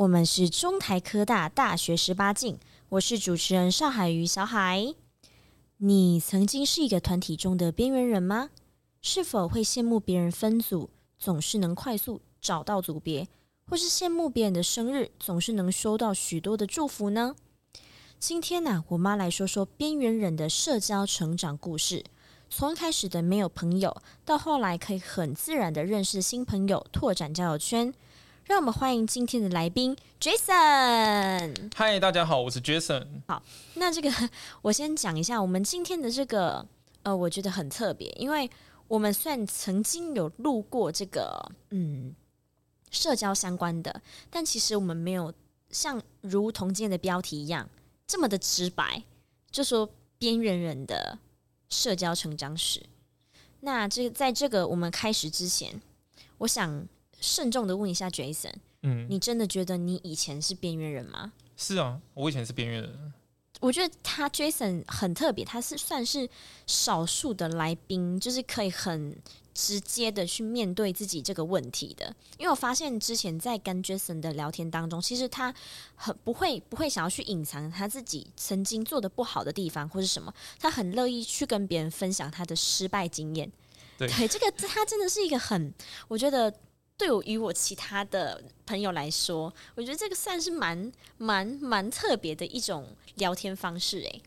我们是中台科大大学十八进，我是主持人邵海瑜小海。你曾经是一个团体中的边缘人吗？是否会羡慕别人分组总是能快速找到组别，或是羡慕别人的生日总是能收到许多的祝福呢？今天呢、我妈来说说边缘人的社交成长故事，从开始的没有朋友，到后来可以很自然的认识新朋友，拓展交友圈。让我们欢迎今天的来宾 Jason。嗨，大家好，我是 Jason。好，那这个我先讲一下，我们今天的这个呃，我觉得很特别，因为我们虽然曾经有录过这个嗯社交相关的，但其实我们没有像如同今天的标题一样这么的直白，就说边缘人的社交成长史。那这个在这个我们开始之前，我想。慎重的问一下 Jason，嗯，你真的觉得你以前是边缘人吗？是啊，我以前是边缘人。我觉得他 Jason 很特别，他是算是少数的来宾，就是可以很直接的去面对自己这个问题的。因为我发现之前在跟 Jason 的聊天当中，其实他很不会不会想要去隐藏他自己曾经做的不好的地方或是什么，他很乐意去跟别人分享他的失败经验。对，对，这个他真的是一个很，我觉得。对我与我其他的朋友来说，我觉得这个算是蛮蛮蛮特别的一种聊天方式诶，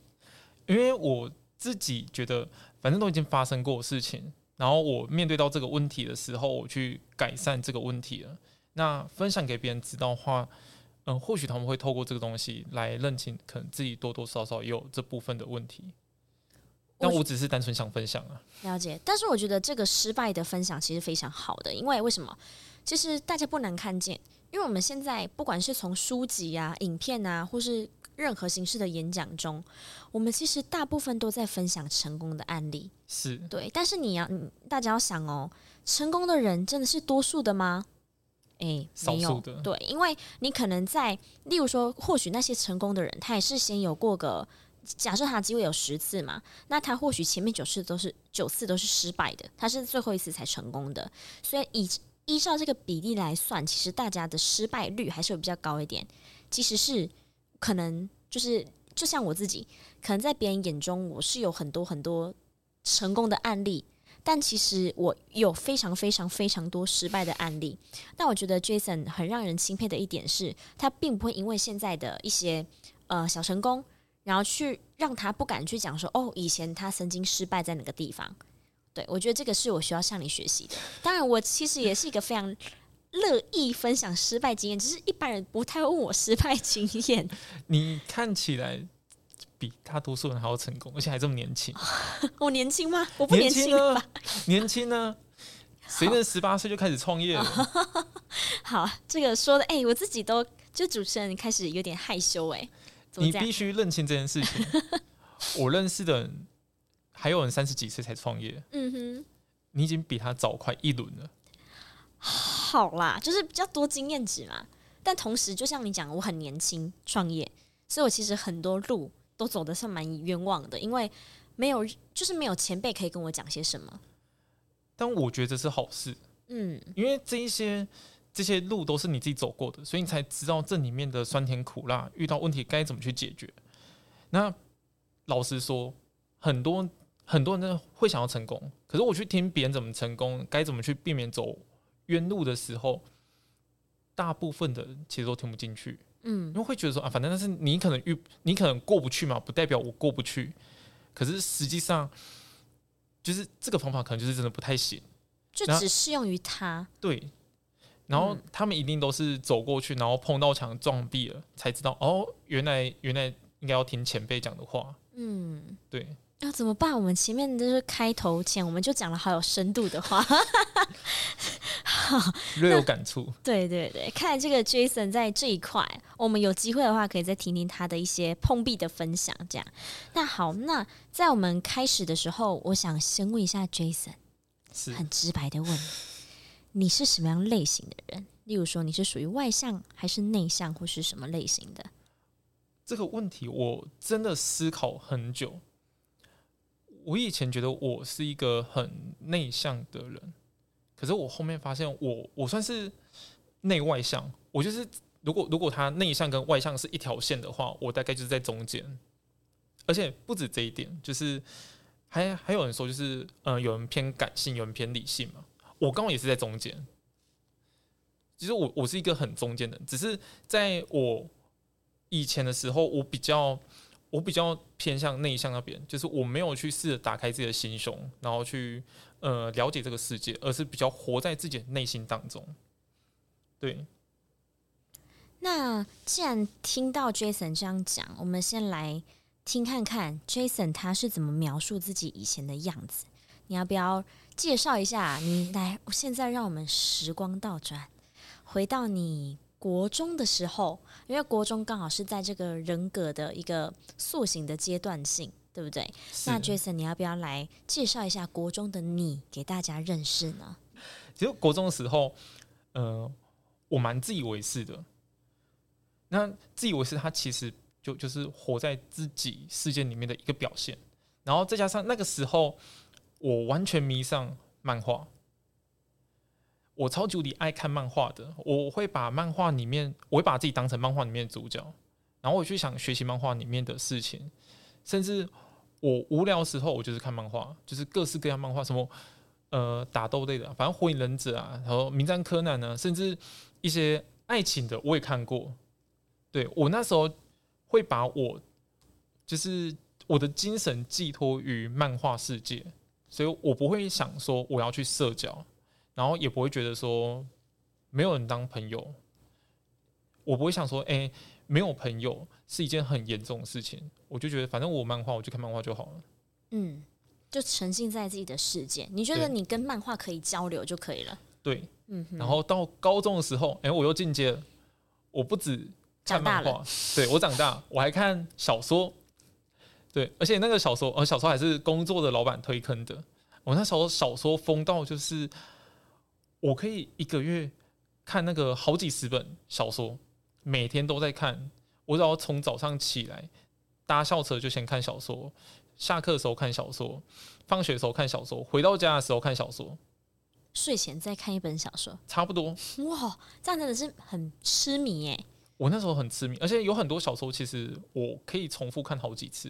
因为我自己觉得，反正都已经发生过的事情，然后我面对到这个问题的时候，我去改善这个问题了。那分享给别人知道的话，嗯，或许他们会透过这个东西来认清，可能自己多多少少也有这部分的问题。但我只是单纯想分享啊，了解。但是我觉得这个失败的分享其实非常好的，因为为什么？其实大家不难看见，因为我们现在不管是从书籍啊、影片啊，或是任何形式的演讲中，我们其实大部分都在分享成功的案例，是对。但是你要，大家要想哦，成功的人真的是多数的吗？诶，没有的。对，因为你可能在，例如说，或许那些成功的人，他也是先有过个。假设他机会有十次嘛，那他或许前面九次都是九次都是失败的，他是最后一次才成功的。所以以依照这个比例来算，其实大家的失败率还是会比较高一点。其实是可能就是就像我自己，可能在别人眼中我是有很多很多成功的案例，但其实我有非常非常非常多失败的案例。但我觉得 Jason 很让人钦佩的一点是，他并不会因为现在的一些呃小成功。然后去让他不敢去讲说哦，以前他曾经失败在哪个地方？对，我觉得这个是我需要向你学习的。当然，我其实也是一个非常乐意分享失败经验，只是一般人不太会问我失败经验。你看起来比大多数人还要成功，而且还这么年轻。我年轻吗？我不年轻吧？年轻呢？谁能十八岁就开始创业了？好，这个说的，哎，我自己都就主持人开始有点害羞哎。你必须认清这件事情。我认识的人还有人三十几岁才创业，嗯哼，你已经比他早快一轮了。好啦，就是比较多经验值嘛。但同时，就像你讲，我很年轻创业，所以我其实很多路都走得是蛮冤枉的，因为没有，就是没有前辈可以跟我讲些什么。但我觉得这是好事，嗯，因为这一些。这些路都是你自己走过的，所以你才知道这里面的酸甜苦辣，遇到问题该怎么去解决。那老实说，很多很多人会想要成功，可是我去听别人怎么成功，该怎么去避免走冤路的时候，大部分的人其实都听不进去。嗯，因为会觉得说啊，反正但是你可能遇你可能过不去嘛，不代表我过不去。可是实际上，就是这个方法可能就是真的不太行，就只适用于他。对。然后他们一定都是走过去，然后碰到墙撞壁了，才知道哦，原来原来应该要听前辈讲的话。嗯，对。要怎么办？我们前面就是开头前，我们就讲了好有深度的话。略有感触。对对对，看来这个 Jason 在这一块，我们有机会的话，可以再听听他的一些碰壁的分享。这样，那好，那在我们开始的时候，我想先问一下 Jason，是很直白的问，你是什么样类型的人？例如说，你是属于外向还是内向，或是什么类型的？这个问题我真的思考很久。我以前觉得我是一个很内向的人，可是我后面发现我我算是内外向。我就是如果如果他内向跟外向是一条线的话，我大概就是在中间。而且不止这一点，就是还还有人说就是呃，有人偏感性，有人偏理性嘛。我刚好也是在中间。其实我我是一个很中间的，只是在我以前的时候，我比较我比较偏向内向那边，就是我没有去试着打开自己的心胸，然后去呃了解这个世界，而是比较活在自己的内心当中。对。那既然听到 Jason 这样讲，我们先来听看看 Jason 他是怎么描述自己以前的样子。你要不要介绍一下？你来，现在让我们时光倒转。回到你国中的时候，因为国中刚好是在这个人格的一个塑形的阶段性，对不对？那 Jason，你要不要来介绍一下国中的你给大家认识呢？其实国中的时候，呃，我蛮自以为是的。那自以为是，他其实就就是活在自己世界里面的一个表现。然后再加上那个时候，我完全迷上漫画。我超级无敌爱看漫画的，我会把漫画里面，我会把自己当成漫画里面的主角，然后我去想学习漫画里面的事情，甚至我无聊时候，我就是看漫画，就是各式各样漫画，什么呃打斗类的，反正火影忍者啊，然后名侦探柯南呢，甚至一些爱情的我也看过。对，我那时候会把我就是我的精神寄托于漫画世界，所以我不会想说我要去社交。然后也不会觉得说没有人当朋友，我不会想说，哎、欸，没有朋友是一件很严重的事情。我就觉得，反正我漫画，我就看漫画就好了。嗯，就沉浸在自己的世界。你觉得你跟漫画可以交流就可以了。对，嗯。然后到高中的时候，哎、欸，我又进阶了。我不止看漫画，对，我长大，我还看小说。对，而且那个小说，呃，小说还是工作的老板推坑的。我那时候小说疯到就是。我可以一个月看那个好几十本小说，每天都在看。我只要从早上起来搭校车就先看小说，下课的时候看小说，放学的时候看小说，回到家的时候看小说，睡前再看一本小说，差不多。哇，这样真的是很痴迷耶！我那时候很痴迷，而且有很多小说其实我可以重复看好几次。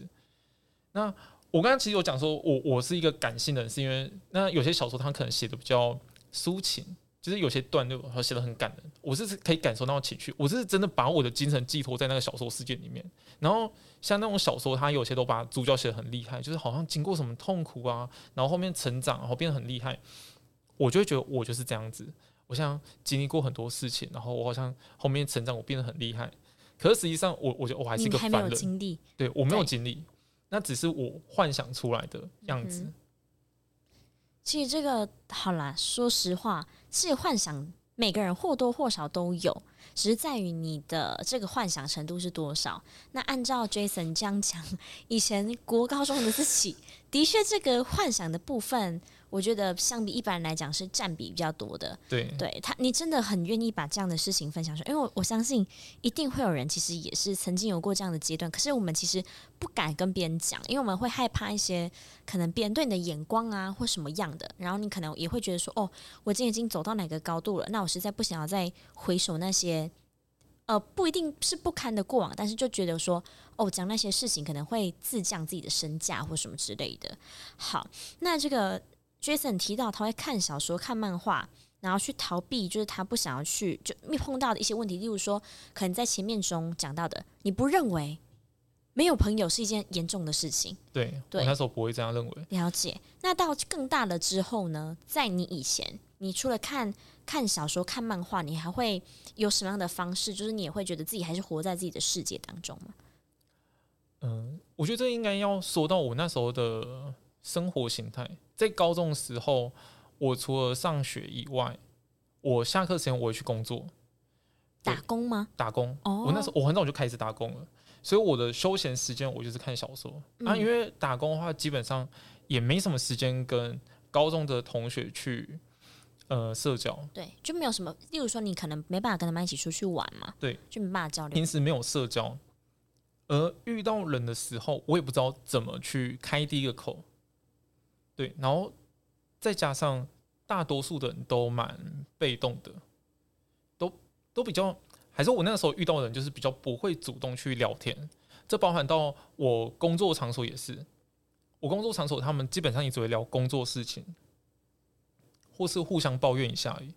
那我刚刚其实有讲说我我是一个感性的人，是因为那有些小说它可能写的比较。抒情就是有些段落他写的很感人，我是可以感受到情绪，我是真的把我的精神寄托在那个小说世界里面。然后像那种小说，它有些都把主角写的很厉害，就是好像经过什么痛苦啊，然后后面成长，然后变得很厉害，我就会觉得我就是这样子。我像经历过很多事情，然后我好像后面成长，我变得很厉害。可是实际上我，我我觉得我还是一个凡人，经历，对，我没有经历，那只是我幻想出来的样子。嗯其实这个好啦，说实话，这个幻想每个人或多或少都有，只是在于你的这个幻想程度是多少。那按照 Jason 这样讲，以前国高中的自己，的确这个幻想的部分。我觉得相比一般人来讲是占比比较多的。对，对他，你真的很愿意把这样的事情分享出来，因为我我相信一定会有人其实也是曾经有过这样的阶段，可是我们其实不敢跟别人讲，因为我们会害怕一些可能别人对你的眼光啊或什么样的，然后你可能也会觉得说，哦，我今天已经走到哪个高度了，那我实在不想要再回首那些，呃，不一定是不堪的过往，但是就觉得说，哦，讲那些事情可能会自降自己的身价或什么之类的。好，那这个。Jason 提到他会看小说、看漫画，然后去逃避，就是他不想要去就碰到的一些问题，例如说，可能在前面中讲到的，你不认为没有朋友是一件严重的事情？对，对，我那时候不会这样认为。了解。那到更大了之后呢？在你以前，你除了看看小说、看漫画，你还会有什么样的方式？就是你也会觉得自己还是活在自己的世界当中吗？嗯，我觉得这应该要说到我那时候的生活形态。在高中的时候，我除了上学以外，我下课时间我会去工作，打工吗？打工。哦，我那时候我很早就开始打工了，所以我的休闲时间我就是看小说。嗯、啊，因为打工的话，基本上也没什么时间跟高中的同学去呃社交。对，就没有什么，例如说你可能没办法跟他们一起出去玩嘛。对，就没办法交流。平时没有社交，而遇到人的时候，我也不知道怎么去开第一个口。对，然后再加上大多数的人都蛮被动的，都都比较，还是我那个时候遇到的人就是比较不会主动去聊天。这包含到我工作场所也是，我工作场所他们基本上也只会聊工作事情，或是互相抱怨一下而已，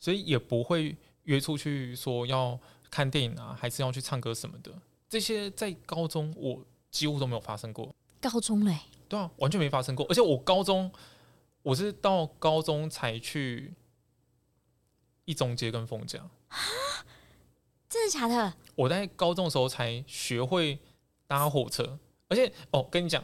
所以也不会约出去说要看电影啊，还是要去唱歌什么的。这些在高中我几乎都没有发生过。高中嘞？对啊，完全没发生过。而且我高中，我是到高中才去一中街跟逢甲。真的假的？我在高中的时候才学会搭火车，而且哦，跟你讲，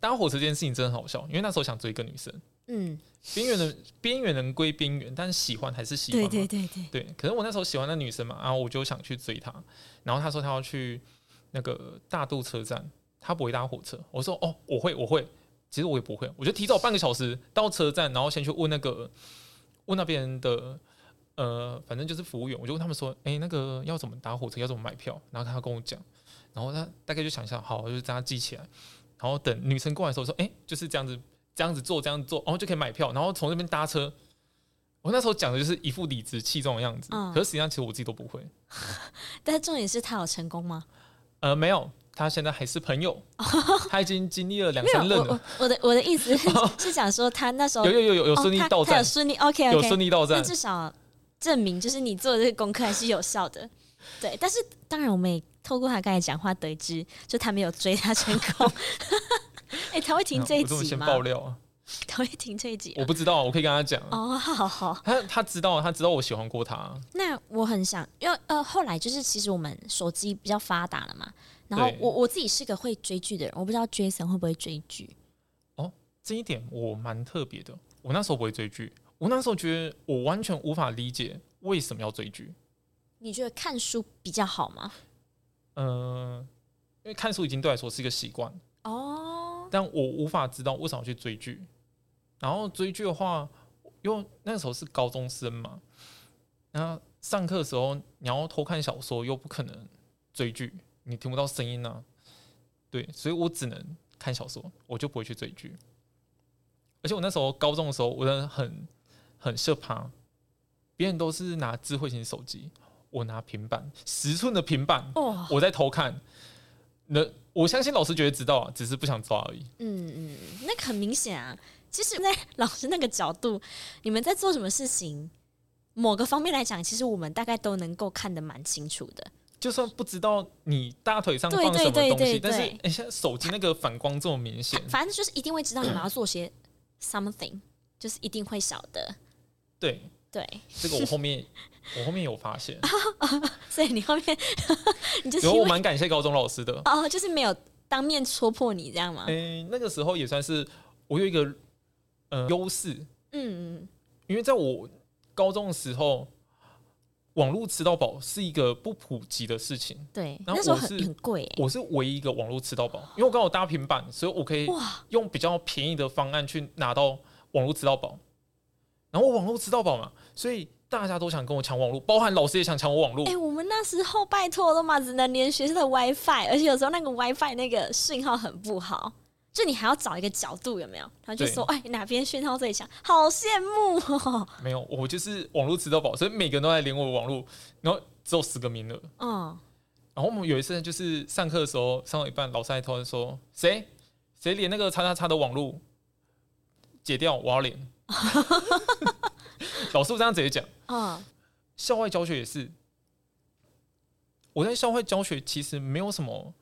搭火车这件事情真的很好笑，因为那时候想追一个女生。嗯，边缘的边缘人归边缘，但是喜欢还是喜欢。对对对对。对，可是我那时候喜欢那女生嘛，然后我就想去追她，然后她说她要去那个大渡车站。他不会搭火车，我说哦，我会，我会。其实我也不会，我就提早半个小时到车站，然后先去问那个问那边的呃，反正就是服务员，我就问他们说，哎、欸，那个要怎么搭火车，要怎么买票？然后他跟我讲，然后他大概就想一下，好，我就这样记起来。然后等女生过来的时候说，哎、欸，就是这样子，这样子做，这样子做，然后就可以买票，然后从那边搭车。我那时候讲的就是一副理直气壮的样子，嗯、可是实际上其实我自己都不会。但是重点是他有成功吗？呃，没有。他现在还是朋友，他已经经历了两三任了。我我的我的意思是 想说，他那时候有有有有有顺利到站，有顺利 OK OK，有顺利到站，至少证明就是你做的这个功课还是有效的。对，但是当然我们也透过他刚才讲话得知，就他没有追他成功。哎，他会听这一集吗？先爆料啊！他会听这一集？我不知道，我可以跟他讲。哦，好好，他他知道，他知道我喜欢过他。那我很想，因为呃，后来就是其实我们手机比较发达了嘛。然后我我自己是个会追剧的人，我不知道 Jason 会不会追剧。哦，这一点我蛮特别的。我那时候不会追剧，我那时候觉得我完全无法理解为什么要追剧。你觉得看书比较好吗？嗯、呃，因为看书已经对我来说是一个习惯哦。但我无法知道为什么要去追剧。然后追剧的话，因为那个时候是高中生嘛，然后上课的时候你要偷看小说，又不可能追剧。你听不到声音呢、啊，对，所以我只能看小说，我就不会去追剧。而且我那时候高中的时候，我真的很很社怕，别人都是拿智慧型手机，我拿平板，十寸的平板，哦我在偷看。那我相信老师绝对知道啊，只是不想抓而已。嗯嗯，那个很明显啊。其实，在 老师那个角度，你们在做什么事情，某个方面来讲，其实我们大概都能够看得蛮清楚的。就算不知道你大腿上放什么东西，但是哎，现在手机那个反光这么明显，反正就是一定会知道你们要做些 something，就是一定会晓得。对。对，这个我后面 我后面有发现，所以你后面 你就是我蛮感谢高中老师的。哦，就是没有当面戳破你这样吗？哎，那个时候也算是我有一个呃优势，嗯嗯，因为在我高中的时候。网络吃到饱是一个不普及的事情，对，然后我是那时候很很贵，欸，我是唯一一个网络吃到饱，因为我刚好搭平板，所以我可以用比较便宜的方案去拿到网络吃到饱。然后我网络吃到饱嘛，所以大家都想跟我抢网络，包含老师也想抢我网络。哎，欸，我们那时候拜托了嘛，只能连学校的 WiFi，而且有时候那个 WiFi 那个讯号很不好。就你还要找一个角度有没有？然后就说哎，哪边讯号最强？好羡慕哦。没有，我就是网络吃到饱，所以每个人都在连我的网络，然后只有十个名额。嗯。然后我们有一次就是上课的时候上到一半，老师还突然说：“谁谁连那个叉叉叉的网络解掉，我要连。”老师这样直接讲。嗯。校外教学也是，我在校外教学其实没有什么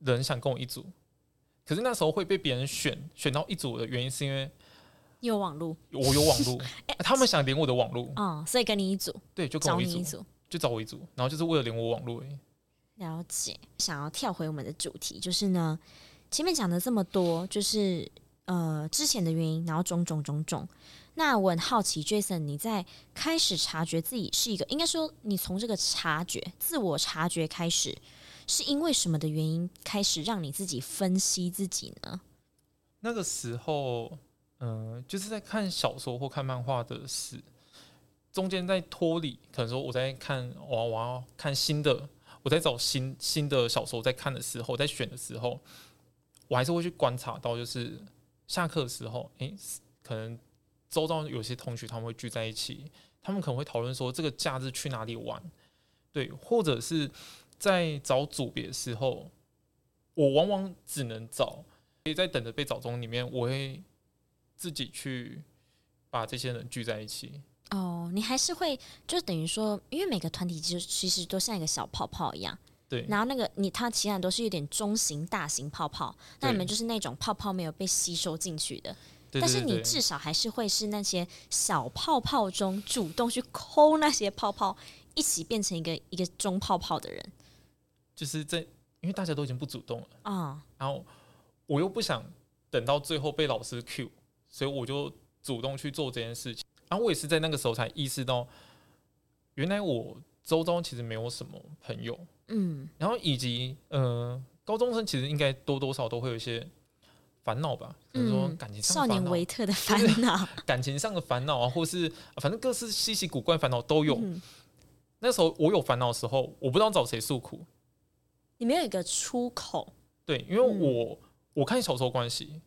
人想跟我一组。可是那时候会被别人选选到一组的原因，是因为有网络，我有网络，他们想连我的网络，嗯，所以跟你一组，对，就跟我一组，就找我一组，然后就是为了连我网络而已。了解，想要跳回我们的主题，就是呢，前面讲的这么多，就是呃之前的原因，然后种种种种，那我很好奇，Jason，你在开始察觉自己是一个，应该说你从这个察觉、自我察觉开始，是因为什么的原因开始让你自己分析自己呢？那个时候，嗯、就是在看小说或看漫画的事，中间在脱离，可能说我在看，我我要看新的，我在找新新的小说在看的时候，在选的时候，我还是会去观察到，就是下课的时候，诶、可能。周遭有些同学他们会聚在一起，他们可能会讨论说这个假日去哪里玩，对，或者是在找组别的时候，我往往只能找，所以在等着被找中里面，我会自己去把这些人聚在一起。哦，你还是会就等于说，因为每个团体就其实都像一个小泡泡一样，对。然后那个你他其他都是有点中型、大型泡泡，那你们就是那种泡泡没有被吸收进去的。但是你至少还是会是那些小泡泡中主动去抠那些泡泡，一起变成一个一个中泡泡的人。就是在因为大家都已经不主动了啊，然后我又不想等到最后被老师 cue，所以我就主动去做这件事情。然后我也是在那个时候才意识到，原来我周遭其实没有什么朋友。嗯，然后以及呃，高中生其实应该多多少少都会有一些。烦恼吧，比如说感情上少年维特的 烦恼，感情上的烦恼啊，或是反正各式稀奇古怪烦恼都有。嗯、那时候我有烦恼的时候，我不知道找谁诉苦。你没有一个出口。对，因为我、嗯、我看小说关系，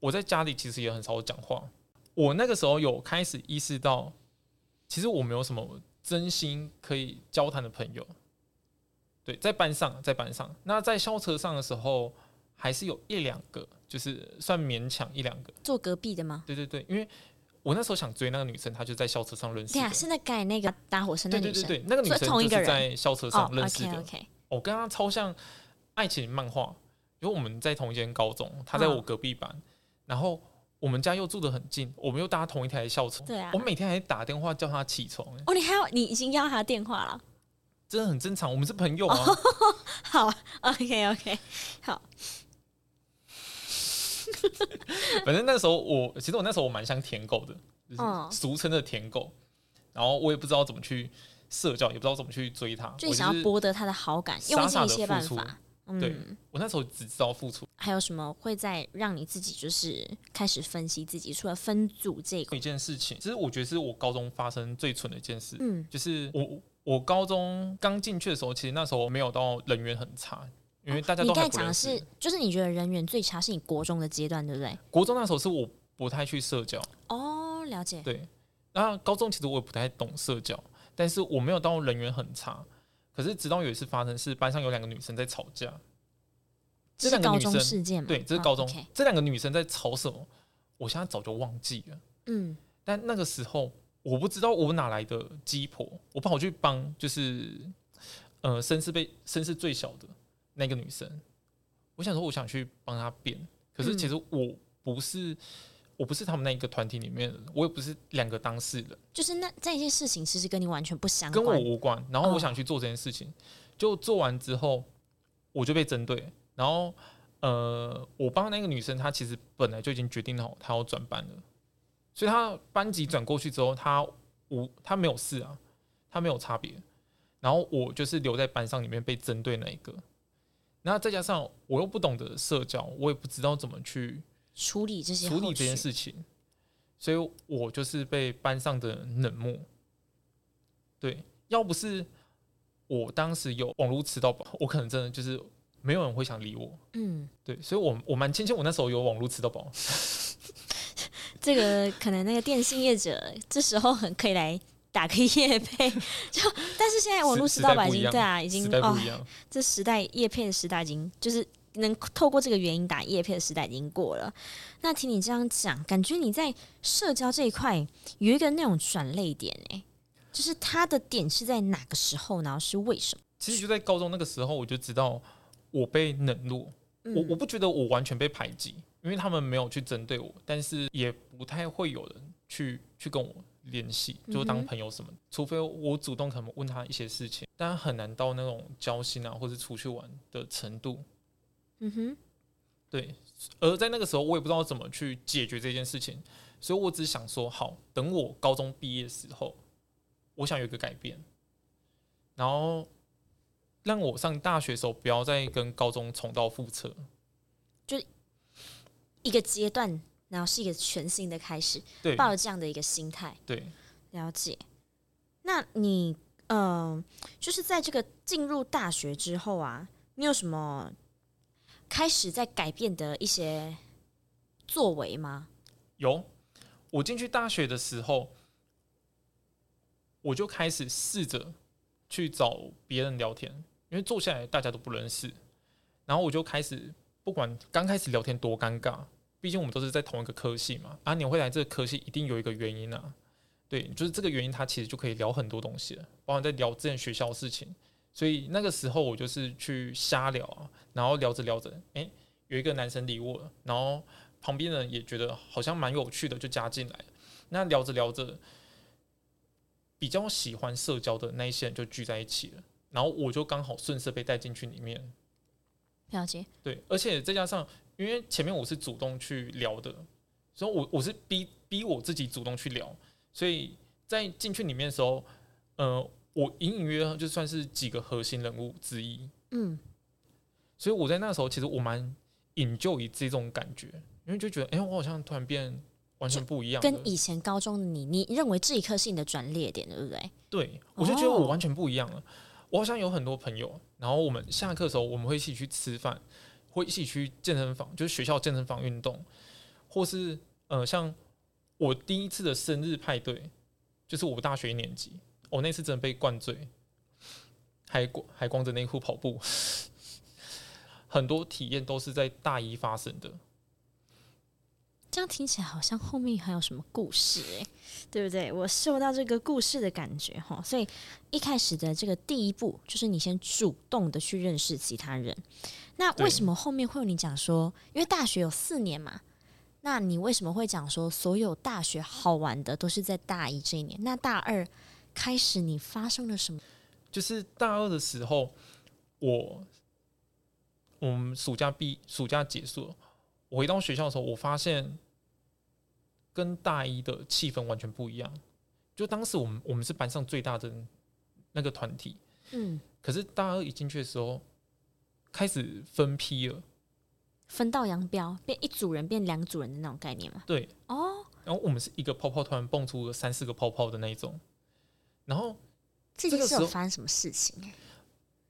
我在家里其实也很少讲话。我那个时候有开始意识到，其实我没有什么真心可以交谈的朋友。对，在班上，在班上，那在校车上的时候。还是有一两个，就是算勉强一两个。坐隔壁的吗？对对对，因为我那时候想追那个女生，她就在校车上认识。对啊，是那改那个搭火车那女生。对对对对，那个女生就是在校车上认识的。我跟他超像爱情漫画，因为我们在同一间高中，他在我隔壁班，哦、然后我们家又住得很近，我们又搭同一台校车。对啊。我每天还打电话叫他起床。哦，你还要你已经要他电话了？真的很正常，我们是朋友啊。哦、好，OK OK，好。反正那时候我，其实我那时候我蛮像舔狗的，就是俗称的舔狗。然后我也不知道怎么去社交，也不知道怎么去追他，就想要博得他的好感，用尽一些办法。对，我那时候只知道付出。还有什么会在让你自己就是开始分析自己？除了分组这个一件事情，其实我觉得是我高中发生最蠢的一件事。嗯，就是我我高中刚进去的时候，其实那时候没有到人缘很差。因为大家。你刚才讲的是，就是你觉得人缘最差是你国中的阶段，对不对？国中那时候是我不太去社交。哦，了解。对，然后高中其实我也不太懂社交，但是我没有到人缘很差。可是直到有一次发生，是班上有两个女生在吵架。这两个女生事件对，这是高中。这两个女生在吵什么？我现在早就忘记了。嗯。但那个时候我不知道我哪来的鸡婆，我跑去帮，就是呃，声势被声势最小的。那个女生，我想说，我想去帮她辩，可是其实我不是，嗯、我不是他们那一个团体里面的，我也不是两个当事人，就是那这些事情其实跟你完全不相关，跟我无关。然后我想去做这件事情，哦、就做完之后，我就被针对。然后，呃，我帮那个女生，她其实本来就已经决定好，她要转班了，所以她班级转过去之后，她无，她没有事啊，她没有差别。然后我就是留在班上里面被针对那一个。那再加上我又不懂得社交，我也不知道怎么去处理这些处理这件事情，所以我就是被班上的冷漠。对，要不是我当时有网络吃到饱，我可能真的就是没有人会想理我。嗯，对，所以我我蛮庆幸我那时候有网络吃到饱。这个可能那个电信业者这时候很可以来。打个业配，就但是现在网络吃到饱已经对啊，已经哦，这时代业配的时代已经就是能透过这个原因打叶片的时代已经过了。那听你这样讲，感觉你在社交这一块有一个那种转捩点哎，就是他的点是在哪个时候，然后是为什么？其实就在高中那个时候，我就知道我被冷落，嗯、我我不觉得我完全被排挤，因为他们没有去针对我，但是也不太会有人去去跟我。联系就当朋友什么，嗯、除非我主动可能问他一些事情，但很难到那种交心啊，或者出去玩的程度。嗯哼，对。而在那个时候，我也不知道怎么去解决这件事情，所以我只想说，好，等我高中毕业的时候，我想有一个改变，然后让我上大学的时候不要再跟高中重蹈覆辙，就一个阶段，然后是一个全新的开始，对，抱着这样的一个心态，对，了解。那你，嗯、呃，就是在这个进入大学之后啊，你有什么开始在改变的一些作为吗？有。我进去大学的时候，我就开始试着去找别人聊天，因为坐下来大家都不认识，然后我就开始不管刚开始聊天多尴尬，毕竟我们都是在同一个科系嘛。啊，你会来这个科系一定有一个原因啊，对，就是这个原因，他其实就可以聊很多东西了，包括在聊之前学校的事情。所以那个时候我就是去瞎聊啊，然后聊着聊着，哎、欸，有一个男生理我了，然后。旁边人也觉得好像蛮有趣的，就加进来。那聊着聊着，比较喜欢社交的那一些人就聚在一起了，然后我就刚好顺势被带进去里面。了解。对，而且再加上，因为前面我是主动去聊的，所以我我是逼逼我自己主动去聊，所以在进去里面的时候，呃，我隐隐约约就算是几个核心人物之一。嗯。所以我在那时候，其实我蛮引咎于这种感觉。因为就觉得，哎、欸，我好像突然变完全不一样，跟以前高中的你，你认为这一刻是你的转捩点，对不对？对，我就觉得我完全不一样了。我好像有很多朋友，然后我们下课的时候，我们会一起去吃饭，会一起去健身房，就是学校健身房运动，或是呃，像我第一次的生日派对，就是我大学一年级，我那次真的被灌醉，还光还光着内裤跑步，很多体验都是在大一发生的。这样听起来好像后面还有什么故事哎、欸，对不对？我受到这个故事的感觉哈，所以一开始的这个第一步就是你先主动的去认识其他人。那为什么后面会有你讲说，因为大学有四年嘛，那你为什么会讲说所有大学好玩的都是在大一这一年？那大二开始你发生了什么？就是大二的时候，我我们暑假毕暑假结束了，我回到学校的时候，我发现。跟大一的气氛完全不一样。就当时我们我们是班上最大的那个团体，嗯，可是大二一进去的时候，开始分批了，分道扬镳，变一组人变两组人的那种概念嘛。对，哦，然后我们是一个泡泡团蹦出了三四个泡泡的那一种，然后这个时候发生什么事情？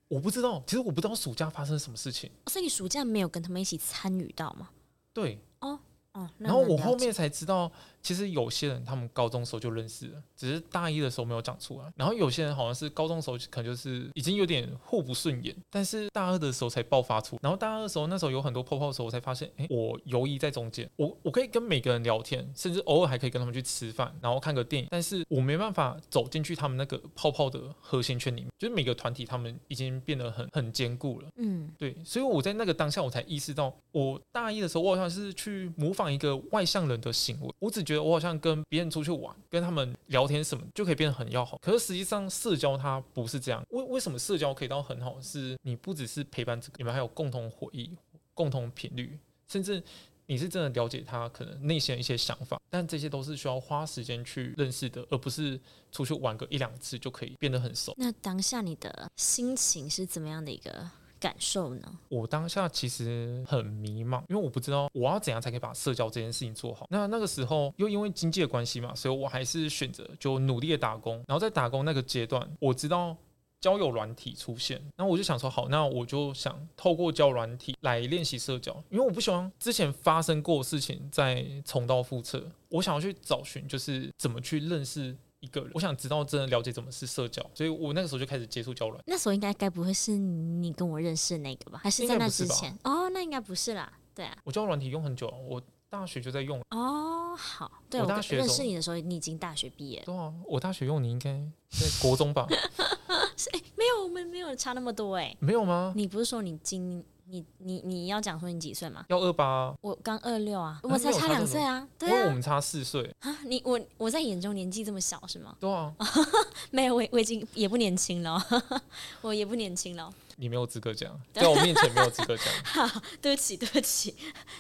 我不知道，其实我不知道暑假发生什么事情。所以你暑假没有跟他们一起参与到吗？对，哦哦。然后我后面才知道，其实有些人他们高中时候就认识了，只是大一的时候没有讲出来。然后有些人好像是高中时候可能就是已经有点互不顺眼，但是大二的时候才爆发出。然后大二的时候，那时候有很多泡泡的时候，我才发现，哎，我游移在中间，我我可以跟每个人聊天，甚至偶尔还可以跟他们去吃饭，然后看个电影。但是我没办法走进去他们那个泡泡的核心圈里面，就是每个团体他们已经变得很很坚固了。嗯，对，所以我在那个当下我才意识到，我大一的时候我好像是去模仿一个外向人的行为，我只觉我好像跟别人出去玩，跟他们聊天什么就可以变得很要好。可是实际上社交它不是这样。为为什么社交可以到很好？是你不只是陪伴这个，你们还有共同回忆、共同频率，甚至你是真的了解他可能内心的一些想法。但这些都是需要花时间去认识的，而不是出去玩个一两次就可以变得很熟。那当下你的心情是怎么样的一个？感受呢？我当下其实很迷茫，因为我不知道我要怎样才可以把社交这件事情做好。那那个时候又因为经济的关系嘛，所以我还是选择就努力的打工。然后在打工那个阶段，我知道交友软体出现，然后我就想说，好，那我就想透过交软体来练习社交，因为我不希望之前发生过的事情再重蹈覆辙。我想要去找寻，就是怎么去认识。一个人，我想知道真的了解怎么是社交，所以我那个时候就开始接触交软。那时候应该该不会是你跟我认识的那个吧？还是在那之前？哦，那应该不是啦。对啊，我交软体用很久了，我大学就在用。哦，好，对，我大学认识你的时候，你已经大学毕业了。对啊，我大学用你应该在国中吧？是哎、欸，没有，我们没有差那么多哎、欸。没有吗？你不是说你今？你你你要讲说你几岁吗？幺二八，我刚二六啊，我才差两岁啊，对啊，因为我们差四岁啊。你我我在眼中年纪这么小是吗？对啊，没有，我我已经也不年轻了，我也不年轻了。你没有资格讲，在我面前没有资格讲。好，对不起，对不起。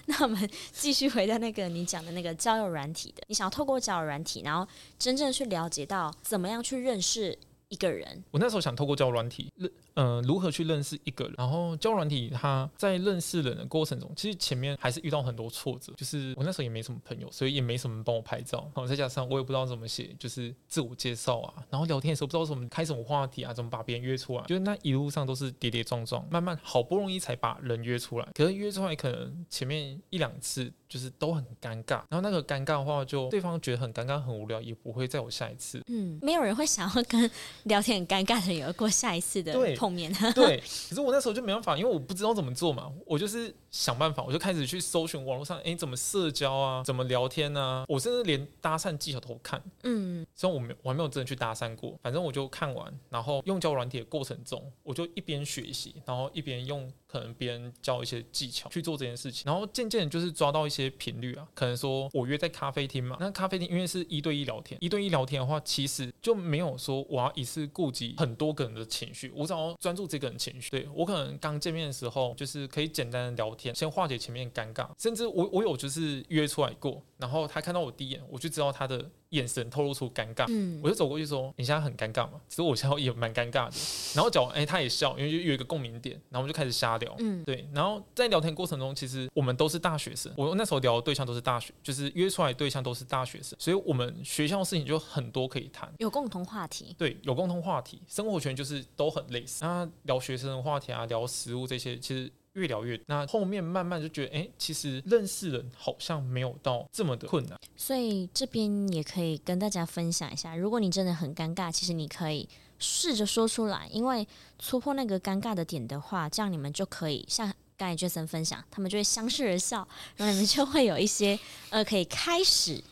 那我们继续回到那个你讲的那个交友软体的，你想要透过交友软体，然后真正去了解到怎么样去认识一个人。我那时候想透过交友软体认。嗯、呃，如何去认识一个人？然后交友软体，它在认识人的过程中，其实前面还是遇到很多挫折。就是我那时候也没什么朋友，所以也没什么人帮我拍照。然后再加上我也不知道怎么写，就是自我介绍啊。然后聊天的时候不知道怎么开什么话题啊，怎么把别人约出来。就是那一路上都是跌跌撞撞，慢慢好不容易才把人约出来。可是约出来可能前面一两次就是都很尴尬。然后那个尴尬的话，就对方觉得很尴尬、很无聊，也不会再有下一次。嗯，没有人会想要跟聊天很尴尬的人有过下一次的碰面。对。可是我那时候就没办法，因为我不知道怎么做嘛，我就是想办法，我就开始去搜寻网络上，哎，怎么社交啊，怎么聊天啊，我甚至连搭讪技巧都看，嗯，虽然我没我还没有真的去搭讪过，反正我就看完，然后用交友软体的过程中，我就一边学习，然后一边用。可能别人教一些技巧去做这件事情，然后渐渐就是抓到一些频率啊。可能说我约在咖啡厅嘛，那咖啡厅因为是一对一聊天，一对一聊天的话，其实就没有说我要一次顾及很多个人的情绪，我只要专注这个人情绪。对，我可能刚见面的时候，就是可以简单的聊天，先化解前面尴尬。甚至我我有就是约出来过，然后他看到我第一眼，我就知道他的。眼神透露出尴尬，嗯，我就走过去说：“你现在很尴尬吗？”其实我现在也蛮尴尬的。然后讲，哎，他也笑，因为就有一个共鸣点，然后我们就开始瞎聊，嗯，对。然后在聊天过程中，其实我们都是大学生，我那时候聊的对象都是大学，就是约出来的对象都是大学生，所以我们学校的事情就很多可以谈，有共同话题，对，有共同话题，生活圈就是都很类似。那聊学生的话题啊，聊食物这些，其实。越聊越，那后面慢慢就觉得，哎、其实认识人好像没有到这么的困难。所以这边也可以跟大家分享一下，如果你真的很尴尬，其实你可以试着说出来，因为戳破那个尴尬的点的话，这样你们就可以像刚才 Jason 分享，他们就会相视而笑，然后你们就会有一些呃，可以开始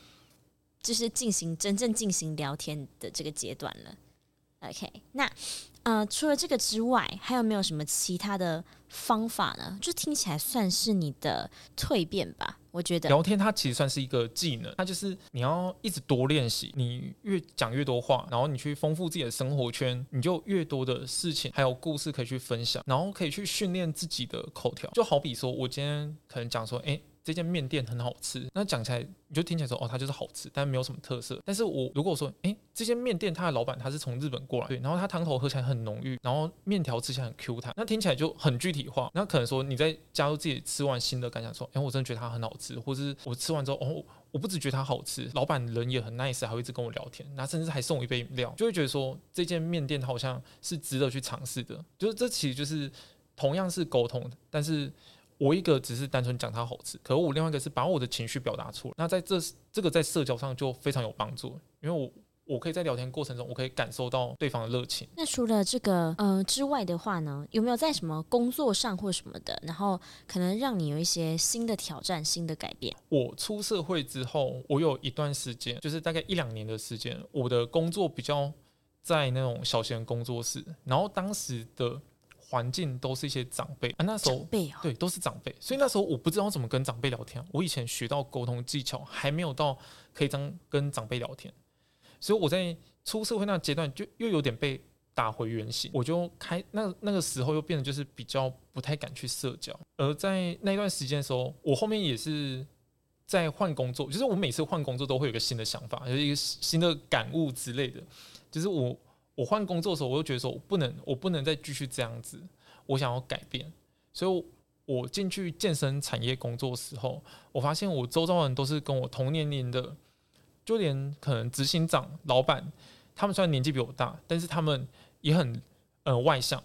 就是进行真正进行聊天的这个阶段了。OK，那。呃，除了这个之外，还有没有什么其他的方法呢？就听起来算是你的蜕变吧。我觉得聊天它其实算是一个技能，它就是你要一直多练习，你越讲越多话，然后你去丰富自己的生活圈，你就越多的事情还有故事可以去分享，然后可以去训练自己的口条。就好比说，我今天可能讲说，哎。这间面店很好吃，那讲起来你就听起来说哦，它就是好吃，但没有什么特色。但是我如果说，诶，这间面店它的老板他是从日本过来，对，然后他汤头喝起来很浓郁，然后面条吃起来很 Q 弹，那听起来就很具体化。那可能说你在加入自己吃完新的感想，说，诶，我真的觉得它很好吃，或是我吃完之后，哦，我不只觉得它好吃，老板人也很 nice，还会一直跟我聊天，那甚至还送我一杯饮料，就会觉得说这间面店好像是值得去尝试的。就是这其实就是同样是沟通，但是。我一个只是单纯讲它好吃，可我另外一个是把我的情绪表达出来。那在这这个在社交上就非常有帮助，因为我我可以在聊天过程中，我可以感受到对方的热情。那除了这个呃之外的话呢，有没有在什么工作上或什么的，然后可能让你有一些新的挑战、新的改变？我出社会之后，我有一段时间，就是大概一两年的时间，我的工作比较在那种小型工作室，然后当时的。环境都是一些长辈啊，那时候、哦、对都是长辈，所以那时候我不知道怎么跟长辈聊天。我以前学到沟通技巧还没有到可以这样跟长辈聊天，所以我在出社会那阶段就又有点被打回原形。我就开那那个时候又变得就是比较不太敢去社交。而在那段时间的时候，我后面也是在换工作，就是我每次换工作都会有一个新的想法，就是一个新的感悟之类的，就是我。我换工作的时候，我就觉得说，我不能，我不能再继续这样子，我想要改变。所以，我进去健身产业工作的时候，我发现我周遭人都是跟我同年龄的，就连可能执行长、老板，他们虽然年纪比我大，但是他们也很呃外向，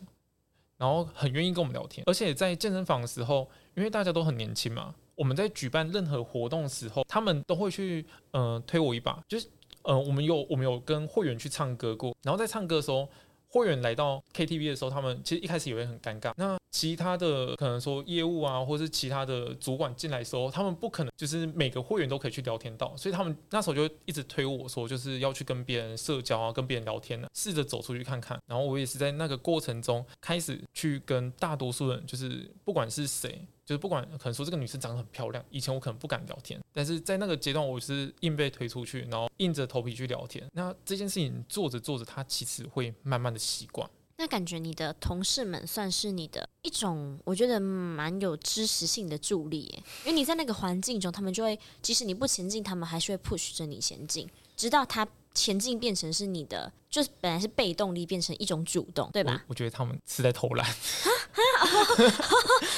然后很愿意跟我们聊天。而且在健身房的时候，因为大家都很年轻嘛，我们在举办任何活动的时候，他们都会去呃推我一把，就是。嗯、我们有我们有跟会员去唱歌过，然后在唱歌的时候，会员来到 KTV 的时候，他们其实一开始也会很尴尬。那其他的可能说业务啊，或是其他的主管进来的时候，他们不可能就是每个会员都可以去聊天到，所以他们那时候就一直推我说，就是要去跟别人社交啊，跟别人聊天呢、啊，试着走出去看看。然后我也是在那个过程中开始去跟大多数人，就是不管是谁。就是不管可能说这个女生长得很漂亮，以前我可能不敢聊天，但是在那个阶段我是硬被推出去，然后硬着头皮去聊天。那这件事情做着做着，他其实会慢慢的习惯。那感觉你的同事们算是你的一种，我觉得蛮有知识性的助力耶，因为你在那个环境中，他们就会，即使你不前进，他们还是会 push 着你前进，直到他前进变成是你的，就是本来是被动力变成一种主动，对吧？我，我觉得他们是在偷懒。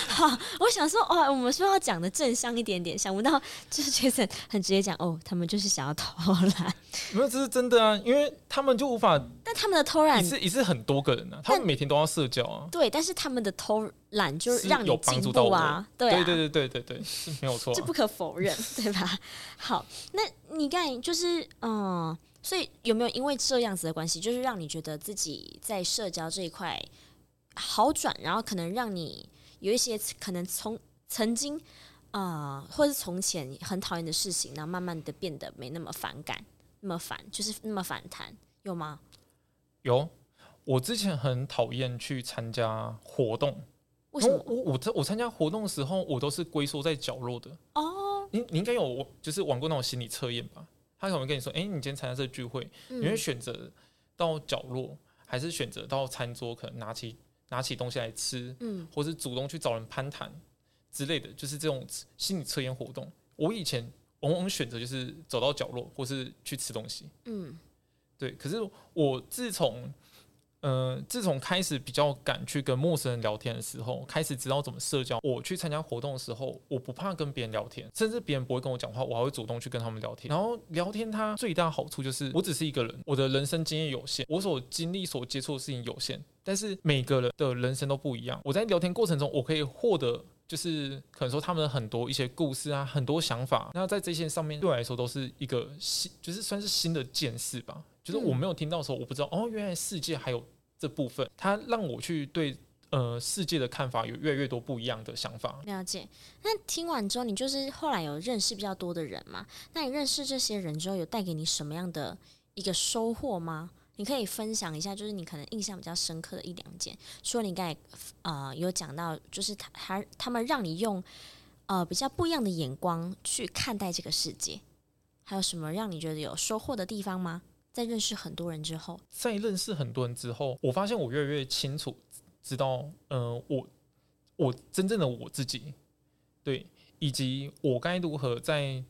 好，我想说，哦，我们说要讲的正向一点点，想不到就是 Jason 很直接讲，哦，他们就是想要偷懒。没有，这是真的啊，因为他们就无法。但他们的偷懒也是也是很多个人啊，他们每天都要社交啊。对，但是他们的偷懒就是让你进步啊。对啊，对对对对对对，是没有错啊，这不可否认，对吧？好，那你刚才就是嗯，所以有没有因为这样子的关系，就是让你觉得自己在社交这一块好转，然后可能让你有一些可能从曾经啊、呃，或是从前很讨厌的事情，然后慢慢的变得没那么反感，那么反，就是那么反弹，有吗？有，我之前很讨厌去参加活动。为什么？我我我参加活动的时候，我都是龟缩在角落的。哦，你你应该有就是玩过那种心理测验吧？他可能跟你说：“哎、欸，你今天参加这个聚会，嗯、你会选择到角落，还是选择到餐桌，可能拿起拿起东西来吃，嗯，或是主动去找人攀谈之类的，就是这种心理测验活动。我以前往往选择就是走到角落，或是去吃东西，嗯。”对，可是我自从，呃，自从开始比较敢去跟陌生人聊天的时候，开始知道怎么社交。我去参加活动的时候，我不怕跟别人聊天，甚至别人不会跟我讲话，我还会主动去跟他们聊天。然后聊天它最大好处就是，我只是一个人，我的人生经验有限，我所经历、所接触的事情有限，但是每个人的人生都不一样。我在聊天过程中，我可以获得。就是可能说他们的很多一些故事啊，很多想法，那在这些上面对我来说都是一个新，就是算是新的见识吧。就是我没有听到的时候，我不知道哦，原来世界还有这部分，它让我去对呃世界的看法有越来越多不一样的想法。了解。那听完之后，你就是后来有认识比较多的人嘛？那你认识这些人之后，有带给你什么样的一个收获吗？你可以分享一下，就是你可能印象比较深刻的一两件。说你刚才呃有讲到，就是他他他们让你用呃比较不一样的眼光去看待这个世界，还有什么让你觉得有收获的地方吗？在认识很多人之后，在认识很多人之后，我发现我越来越清楚知道，呃，我我真正的我自己，对，以及我该如何在。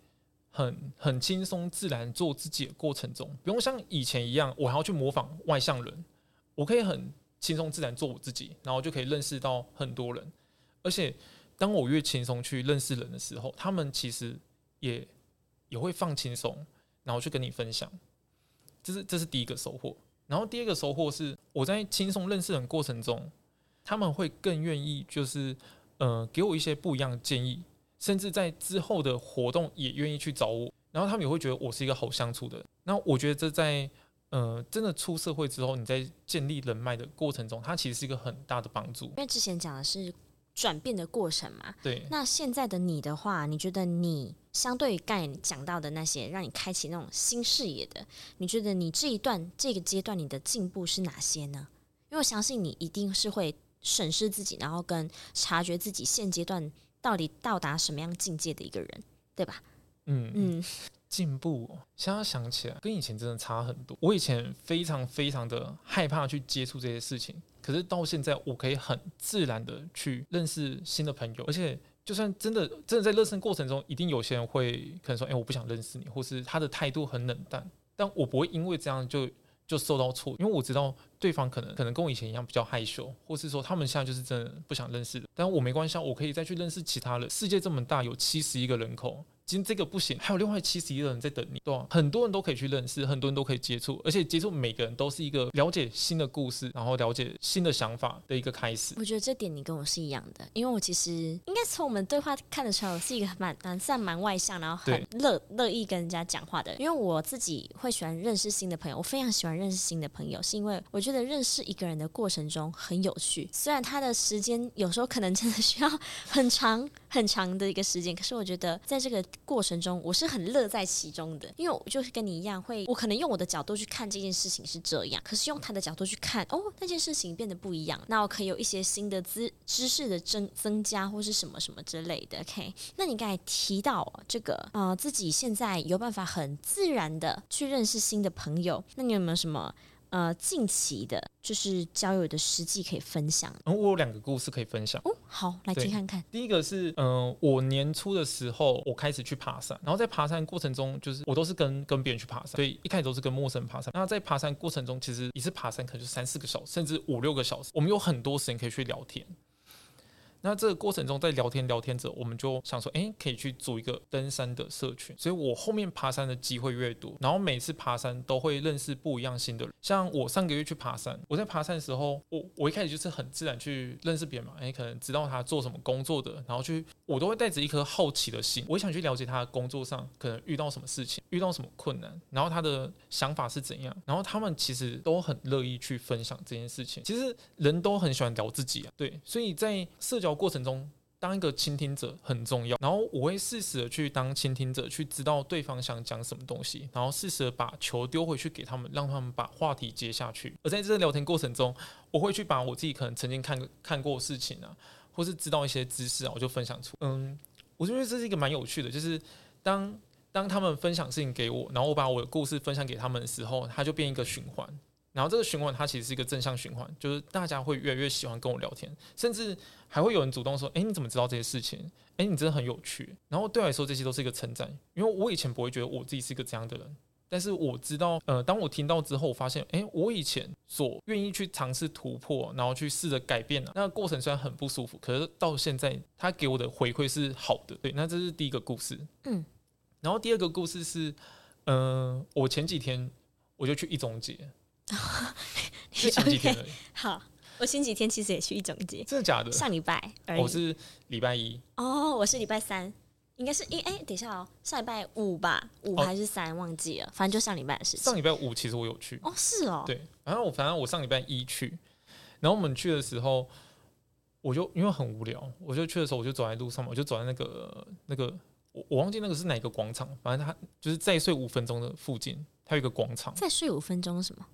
很很轻松自然做自己的过程中，不用像以前一样，我还要去模仿外向人。我可以很轻松自然做我自己，然后就可以认识到很多人。而且，当我越轻松去认识人的时候，他们其实也也会放轻松，然后去跟你分享。这是这是第一个收获。然后第二个收获是，我在轻松认识人过程中，他们会更愿意就是呃给我一些不一样的建议。甚至在之后的活动也愿意去找我，然后他们也会觉得我是一个好相处的。那我觉得这在呃真的出社会之后，你在建立人脉的过程中，它其实是一个很大的帮助。因为之前讲的是转变的过程嘛，对。那现在的你的话，你觉得你相对于刚才讲到的那些让你开启那种新视野的，你觉得你这一段这个阶段你的进步是哪些呢？因为我相信你一定是会审视自己，然后跟察觉自己现阶段。到底到达什么样境界的一个人，对吧？嗯嗯，进步，现在想起来跟以前真的差很多。我以前非常非常的害怕去接触这些事情，可是到现在，我可以很自然的去认识新的朋友。而且，就算真的真的在认识过程中，一定有些人会可能说：“哎，我不想认识你。”或是他的态度很冷淡，但我不会因为这样就就受到挫，因为我知道。对方可能可能跟我以前一样比较害羞，或是说他们现在就是真的不想认识的，但我没关系，我可以再去认识其他人。世界这么大，有七十亿个人口。今天这个不行，还有另外七十一个人在等你，对吧？很多人都可以去认识，很多人都可以接触，而且接触每个人都是一个了解新的故事，然后了解新的想法的一个开始。我觉得这点你跟我是一样的，因为我其实应该从我们对话看得出来，我是一个蛮蛮算蛮外向，然后很乐乐意跟人家讲话的。因为我自己会喜欢认识新的朋友，我非常喜欢认识新的朋友，是因为我觉得认识一个人的过程中很有趣，虽然他的时间有时候可能真的需要很长很长的一个时间，可是我觉得在这个过程中，我是很乐在其中的，因为我就是跟你一样，会我可能用我的角度去看这件事情是这样，可是用他的角度去看，哦，那件事情变得不一样，那我可以有一些新的知知识的增增加，或是什么什么之类的。OK，那你刚才提到这个，啊、自己现在有办法很自然的去认识新的朋友，那你有没有什么呃近期的，就是交友的实际可以分享？嗯，我有两个故事可以分享哦。好，来听看看。第一个是，嗯、呃，我年初的时候，我开始去爬山，然后在爬山过程中，就是我都是跟跟别人去爬山，所以一开始都是跟陌生人爬山。那在爬山过程中，其实一次爬山可能就三四个小时，甚至五六个小时，我们有很多时间可以去聊天。那这个过程中，在聊天聊天着，我们就想说，哎，可以去组一个登山的社群。所以我后面爬山的机会越多，然后每次爬山都会认识不一样新的人。像我上个月去爬山，我在爬山的时候，我我一开始就是很自然去认识别人嘛，哎，可能知道他做什么工作的，然后去，我都会带着一颗好奇的心，我想去了解他的工作上可能遇到什么事情，遇到什么困难，然后他的想法是怎样，然后他们其实都很乐意去分享这件事情。其实人都很喜欢聊自己啊，对，所以在社交过程中，当一个倾听者很重要。然后我会适时的去当倾听者，去知道对方想讲什么东西，然后适时的把球丢回去给他们，让他们把话题接下去。而在这个聊天过程中，我会去把我自己可能曾经看看过的事情啊，或是知道一些知识啊，我就分享出。嗯，我觉得这是一个蛮有趣的，就是当当他们分享事情给我，然后我把我的故事分享给他们的时候，它就变一个循环。然后这个循环它其实是一个正向循环，就是大家会越来越喜欢跟我聊天，甚至还会有人主动说：“哎，你怎么知道这些事情？哎，你真的很有趣。”然后对我来说，这些都是一个称赞，因为我以前不会觉得我自己是一个这样的人，但是我知道，呃，当我听到之后，我发现，哎，我以前所愿意去尝试突破，然后去试着改变的那个过程虽然很不舒服，可是到现在他给我的回馈是好的。对，那这是第一个故事。嗯，然后第二个故事是，嗯、呃，我前几天我就去一中街。是前几天而已。Okay, 好，我星期天其实也去一整节。真的假的？上礼拜而已。我是礼拜一。哦，我是礼拜三，应该是因哎，等一下哦，上礼拜五吧，五还是三，哦，忘记了，反正就上礼拜的事情。上礼拜五其实我有去。哦，是哦。对，然后我反正我上礼拜一去，然后我们去的时候，我就因为很无聊，我就去的时候我就走在路上嘛，我就走在那个那个我我忘记那个是哪个广场，反正他就是再睡五分钟的附近，它有一个广场。再睡五分钟是什么？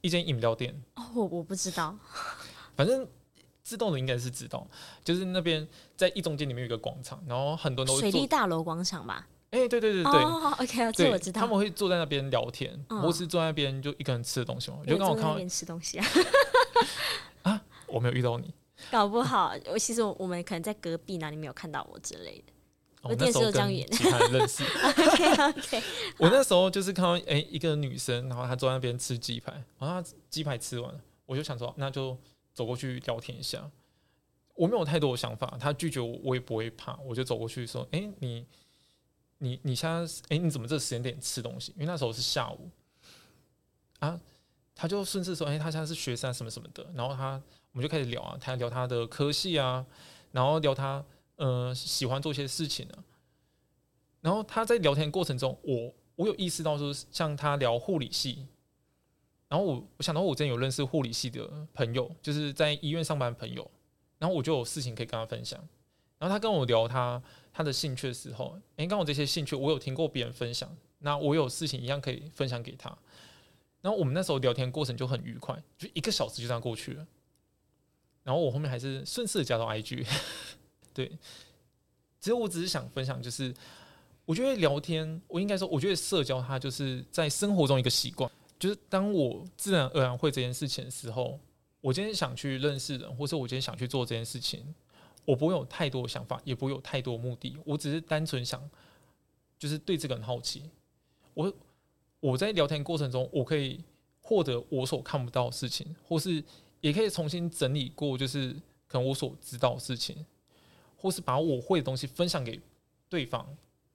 一间饮料店哦，我我不知道，反正自动的应该是自动，就是那边在一中间里面有一个广场，然后很多人都水利大楼广场吧？哎、欸，对对对对，哦，OK，这我知道。他们会坐在那边聊天，或、哦、是坐在那边就一个人吃的东西嘛？就刚好看到吃东西啊，啊，我没有遇到你，搞不好我其实我们可能在隔壁哪里没有看到我之类的。我电视有这样演，其他人认识。OK OK。我那时候就是看到哎、欸、一个女生，然后她坐在那边吃鸡排，然后她鸡排吃完，我就想说那就走过去聊天一下。我没有太多的想法，她拒绝我我也不会怕，我就走过去说：“哎、欸、你你你现在哎、欸、你怎么这个时间点吃东西？”因为那时候是下午。啊，她就顺势说：“哎、欸，她现在是学生什么什么的。”然后她我们就开始聊啊，她聊她的科系啊，然后聊她。呃，喜欢做一些事情呢。然后他在聊天过程中，我我有意识到说，像他聊护理系，然后我我想到我之前有认识护理系的朋友，就是在医院上班的朋友，然后我就有事情可以跟他分享。然后他跟我聊他他的兴趣的时候，诶，刚好这些兴趣我有听过别人分享，那我有事情一样可以分享给他。然后我们那时候聊天过程就很愉快，就一个小时就这样过去了。然后我后面还是顺势加到 IG。对，其实我只是想分享，就是我觉得聊天，我应该说，我觉得社交它就是在生活中一个习惯。就是当我自然而然会这件事情的时候，我今天想去认识人，或者我今天想去做这件事情，我不会有太多想法，也不会有太多目的，我只是单纯想，就是对这个人好奇。我我在聊天过程中，我可以获得我所看不到的事情，或是也可以重新整理过，就是可能我所知道的事情。或是把我会的东西分享给对方，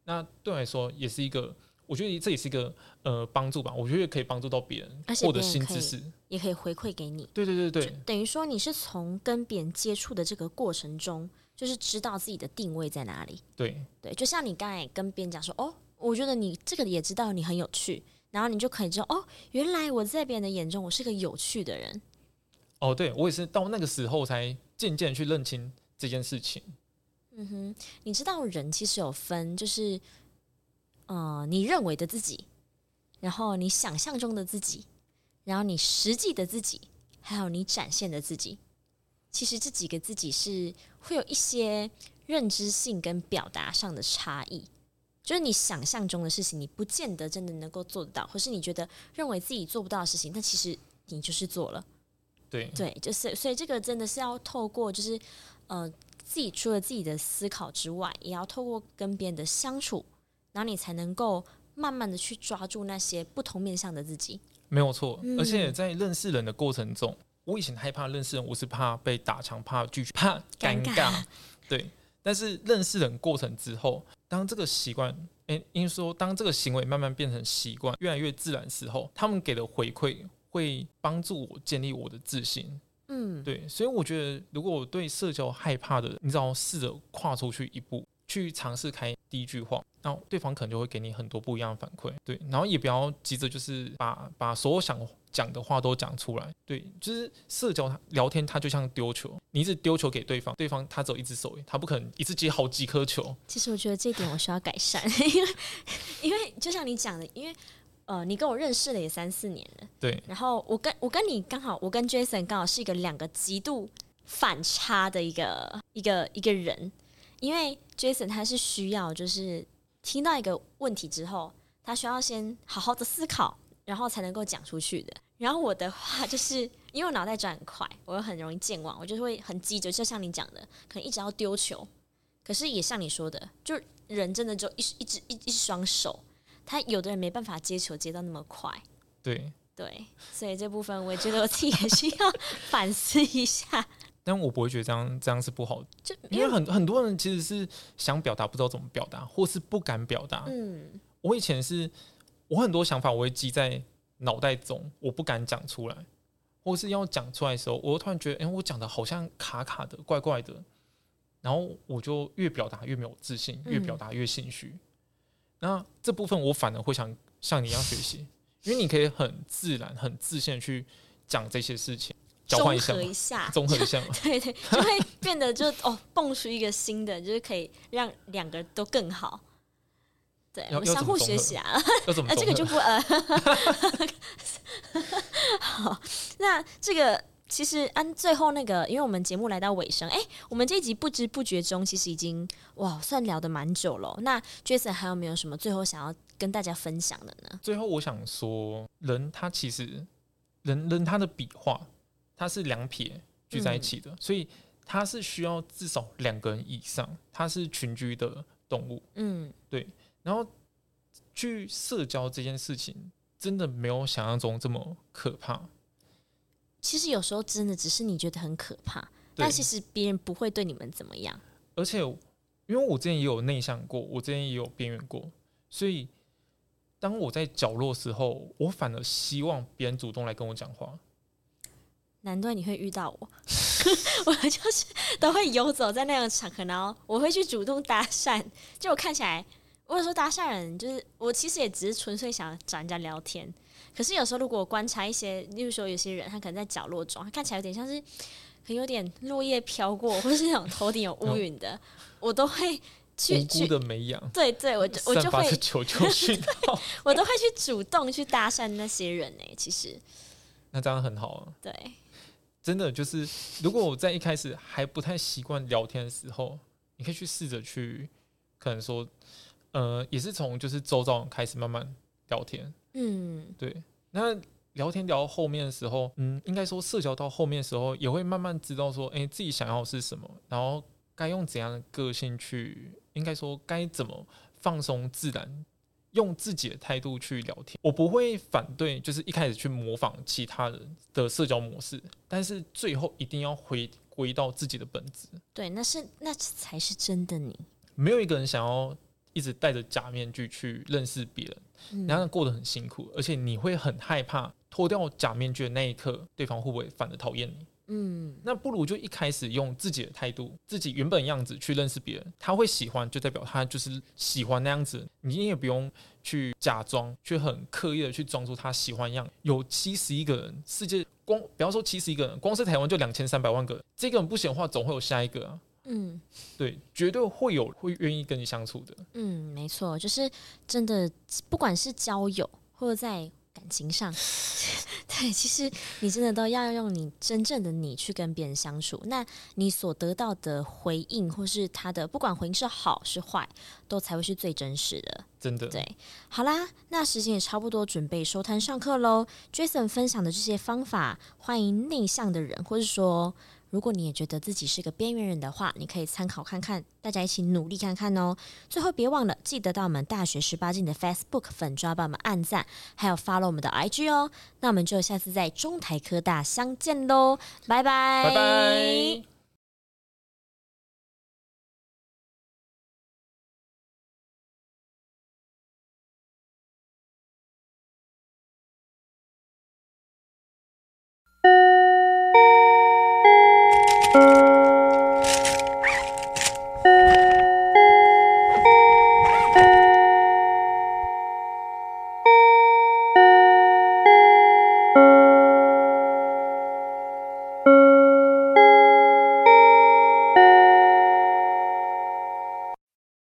那对我来说也是一个，我觉得这也是一个呃帮助吧。我觉得可以帮助到别人，获得新知识，也可以回馈给你。对对对对，等于说你是从跟别人接触的这个过程中，就是知道自己的定位在哪里。对对，就像你刚才跟别人讲说，哦，我觉得你这个也知道你很有趣，然后你就可以知道，哦，原来我在别人的眼中我是个有趣的人。哦，对我也是到那个时候才渐渐去认清这件事情。嗯哼，你知道人其实有分，就是，呃，你认为的自己，然后你想象中的自己，然后你实际的自己，还有你展现的自己。其实这几个自己是会有一些认知性跟表达上的差异。就是你想象中的事情，你不见得真的能够做得到，或是你觉得认为自己做不到的事情，但其实你就是做了。对对，就是所以这个真的是要透过，就是呃，自己除了自己的思考之外，也要透过跟别人的相处，然后你才能够慢慢的去抓住那些不同面向的自己。没有错，嗯、而且在认识人的过程中，我以前害怕认识人，我是怕被打枪，怕拒绝，怕尴尬，尴尬。对。但是认识人过程之后，当这个习惯，诶，应该说当这个行为慢慢变成习惯，越来越自然时候，他们给的回馈会帮助我建立我的自信。嗯，对，所以我觉得，如果我对社交害怕的人，你只要试着跨出去一步，去尝试开第一句话，然后对方可能就会给你很多不一样的反馈。对，然后也不要急着就是把把所有想。讲的话都讲出来，对，就是社交聊天，它就像丢球，你一直丢球给对方，对方他只有一只手，他不可能一次接好几颗球。其实我觉得这一点我需要改善，因为因为就像你讲的，因为呃，你跟我认识了也三四年了，对，然后我跟我跟你刚好，我跟 Jason 刚好是一个两个极度反差的一个一个一个人，因为 Jason 他是需要就是听到一个问题之后，他需要先好好的思考，然后才能够讲出去的。然后我的话就是，因为我脑袋转很快，我又很容易健忘，我就会很急着，就像你讲的，可能一直要丢球。可是也像你说的，就人真的就一一只一一双手，他有的人没办法接球接到那么快。对对，所以这部分我也觉得我自己也需要反思一下。但我不会觉得这样这样是不好的，就因为很很多人其实是想表达不知道怎么表达，或是不敢表达。嗯，我以前是我很多想法我会记在。脑袋中我不敢讲出来，或是要讲出来的时候，我突然觉得，哎、欸，我讲的好像卡卡的、怪怪的，然后我就越表达越没有自信，越表达越心虚。嗯、那这部分我反而会想像你一样学习，因为你可以很自然、很自信的去讲这些事情，交换一下，综合一下，综合一下，对，对对，就会变得就哦，蹦出一个新的，就是可以让两个都更好。对，我们相互学习啊，啊，这个就不呃，好，那这个其实按最后那个，因为我们节目来到尾声，哎，我们这一集不知不觉中其实已经哇，算聊得蛮久了。那 Jason 还有没有什么最后想要跟大家分享的呢？最后我想说，人他其实人人他的笔画，他是两撇聚在一起的，嗯、所以他是需要至少两个人以上，他是群居的动物。嗯，对。然后去社交这件事情，真的没有想象中这么可怕。其实有时候真的只是你觉得很可怕，但其实别人不会对你们怎么样。而且，因为我之前也有内向过，我之前也有边缘过，所以当我在角落的时候，我反而希望别人主动来跟我讲话。难怪你会遇到我，我就是都会游走在那样的场合，然后我会去主动搭讪，就我看起来。我有时候搭讪人，就是我其实也只是纯粹想找人家聊天。可是有时候如果我观察一些，例如说有些人他可能在角落中，他看起来有点像是很有点落叶飘过，或者是那种头顶有乌云的，我都会去无辜的美养。对对，我就我就会求求讯号，我都会去主动去搭讪那些人呢。其实那这样很好啊。对，真的就是如果我在一开始还不太习惯聊天的时候，你可以去试着去，可能说。呃，也是从就是周遭开始慢慢聊天，嗯，对。那聊天聊到后面的时候，嗯，应该说社交到后面的时候，也会慢慢知道说，哎、欸，自己想要的是什么，然后该用怎样的个性去，应该说该怎么放松自然，用自己的态度去聊天。我不会反对，就是一开始去模仿其他人的社交模式，但是最后一定要回归到自己的本质。对，那是那才是真的你。没有一个人想要。一直戴着假面具去认识别人，然后过得很辛苦，而且你会很害怕脱掉假面具的那一刻，对方会不会反而讨厌你？嗯，那不如就一开始用自己的态度，自己原本样子去认识别人，他会喜欢，就代表他就是喜欢那样子，你也不用去假装，去很刻意的去装出他喜欢样。有七十一个人，世界光不要说七十一个人，光是台湾就两千三百万个人，这个人不行的话，总会有下一个啊。嗯，对，绝对会有会愿意跟你相处的。嗯，没错，就是真的，不管是交友或者在感情上，对，其实你真的都要用你真正的你去跟别人相处，那你所得到的回应，或是他的不管回应是好是坏，都才会是最真实的。真的，对，好啦，那时间也差不多，准备收摊上课喽。Jason 分享的这些方法，欢迎内向的人，或是说。如果你也觉得自己是个边缘人的话，你可以参考看看，大家一起努力看看哦。最后别忘了记得到我们大学十八禁的 Facebook 粉专帮我们按赞，还有 follow 我们的 IG 哦。那我们就下次在中台科大相见喽，拜拜。拜拜。